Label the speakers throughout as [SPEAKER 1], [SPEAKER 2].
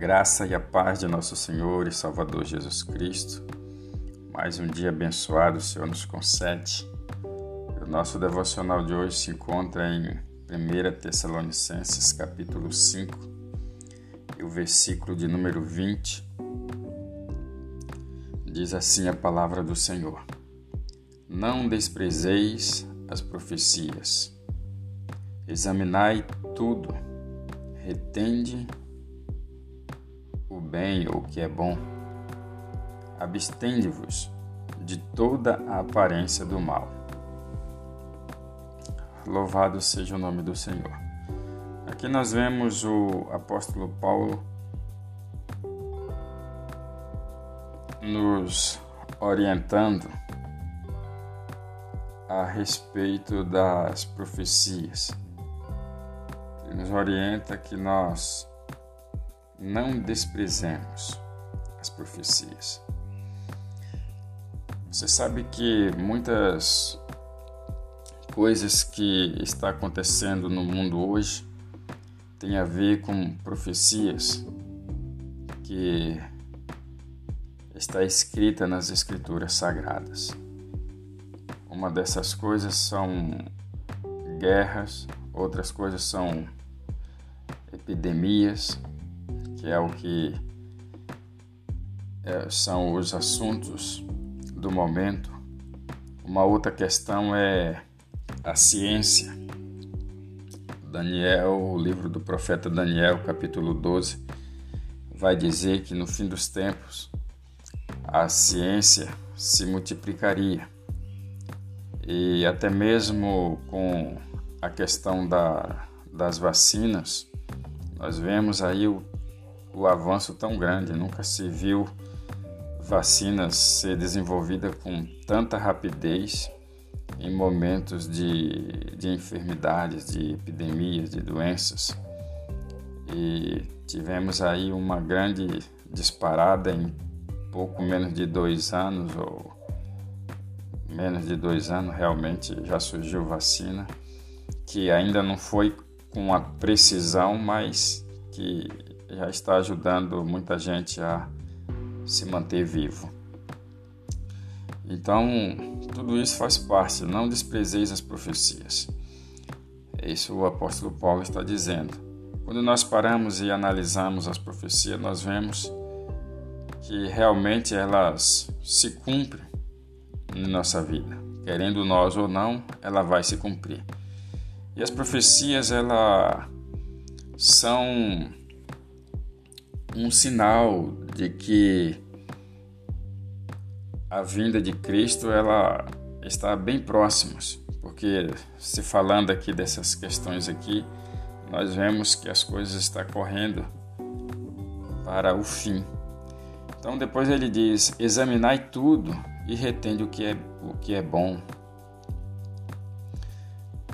[SPEAKER 1] graça e a paz de nosso Senhor e Salvador Jesus Cristo. Mais um dia abençoado o Senhor nos concede. O nosso devocional de hoje se encontra em 1 Tessalonicenses, capítulo 5, e o versículo de número 20. Diz assim a palavra do Senhor: Não desprezeis as profecias, examinai tudo, retende o bem ou o que é bom. Abstende-vos de toda a aparência do mal. Louvado seja o nome do Senhor. Aqui nós vemos o apóstolo Paulo nos orientando a respeito das profecias. Ele nos orienta que nós não desprezemos as profecias. Você sabe que muitas coisas que está acontecendo no mundo hoje tem a ver com profecias que está escrita nas escrituras sagradas. Uma dessas coisas são guerras, outras coisas são epidemias, que é o que é, são os assuntos do momento. Uma outra questão é a ciência. Daniel, o livro do profeta Daniel, capítulo 12, vai dizer que no fim dos tempos a ciência se multiplicaria. E até mesmo com a questão da, das vacinas, nós vemos aí o o avanço tão grande. Nunca se viu vacinas ser desenvolvida com tanta rapidez em momentos de, de enfermidades, de epidemias, de doenças. E tivemos aí uma grande disparada em pouco menos de dois anos, ou menos de dois anos, realmente já surgiu vacina, que ainda não foi com a precisão, mas que já está ajudando muita gente a se manter vivo. Então, tudo isso faz parte, não desprezeis as profecias. É isso o apóstolo Paulo está dizendo. Quando nós paramos e analisamos as profecias, nós vemos que realmente elas se cumprem na nossa vida. Querendo nós ou não, ela vai se cumprir. E as profecias, elas são um sinal de que a vinda de Cristo ela está bem próxima, porque se falando aqui dessas questões aqui, nós vemos que as coisas estão correndo para o fim. Então depois ele diz: examinai tudo e retende o que é o que é bom.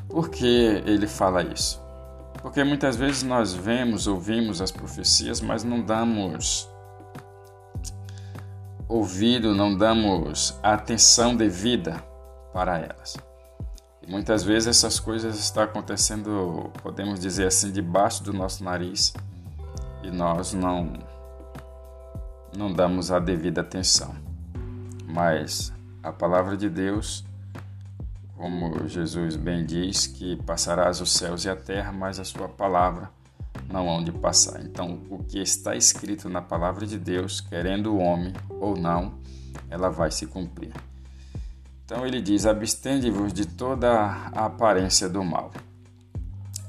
[SPEAKER 1] Por que ele fala isso? Porque muitas vezes nós vemos, ouvimos as profecias, mas não damos ouvido, não damos a atenção devida para elas. E muitas vezes essas coisas estão acontecendo, podemos dizer assim, debaixo do nosso nariz e nós não não damos a devida atenção. Mas a palavra de Deus como Jesus bem diz, que passarás os céus e a terra, mas a sua palavra não hão de passar. Então, o que está escrito na palavra de Deus, querendo o homem ou não, ela vai se cumprir. Então ele diz: abstende-vos de toda a aparência do mal.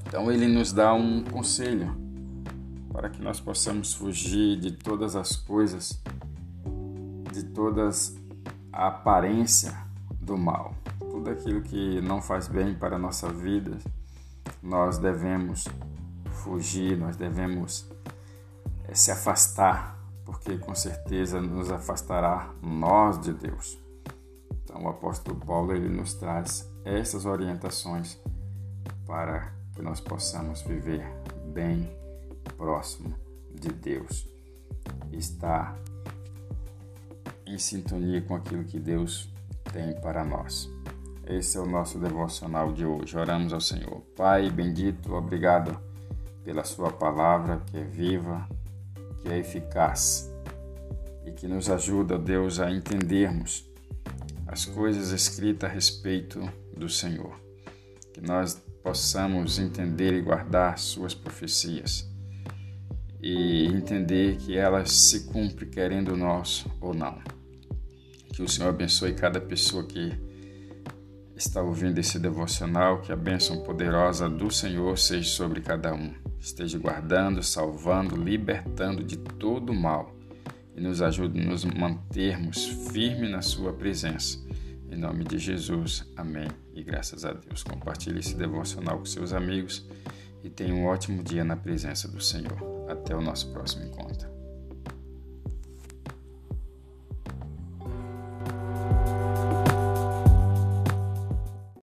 [SPEAKER 1] Então ele nos dá um conselho para que nós possamos fugir de todas as coisas, de todas a aparência do mal tudo aquilo que não faz bem para a nossa vida, nós devemos fugir, nós devemos é, se afastar, porque com certeza nos afastará nós de Deus. Então o apóstolo Paulo ele nos traz essas orientações para que nós possamos viver bem próximo de Deus. Estar em sintonia com aquilo que Deus tem para nós. Esse é o nosso devocional de hoje. Oramos ao Senhor. Pai bendito, obrigado pela Sua palavra que é viva, que é eficaz e que nos ajuda, Deus, a entendermos as coisas escritas a respeito do Senhor. Que nós possamos entender e guardar Suas profecias e entender que elas se cumprem querendo nós ou não. Que o Senhor abençoe cada pessoa que está ouvindo esse devocional, que a bênção poderosa do Senhor seja sobre cada um. Esteja guardando, salvando, libertando de todo mal e nos ajude a nos mantermos firmes na Sua presença. Em nome de Jesus, amém. E graças a Deus. Compartilhe esse devocional com seus amigos e tenha um ótimo dia na presença do Senhor. Até o nosso próximo encontro.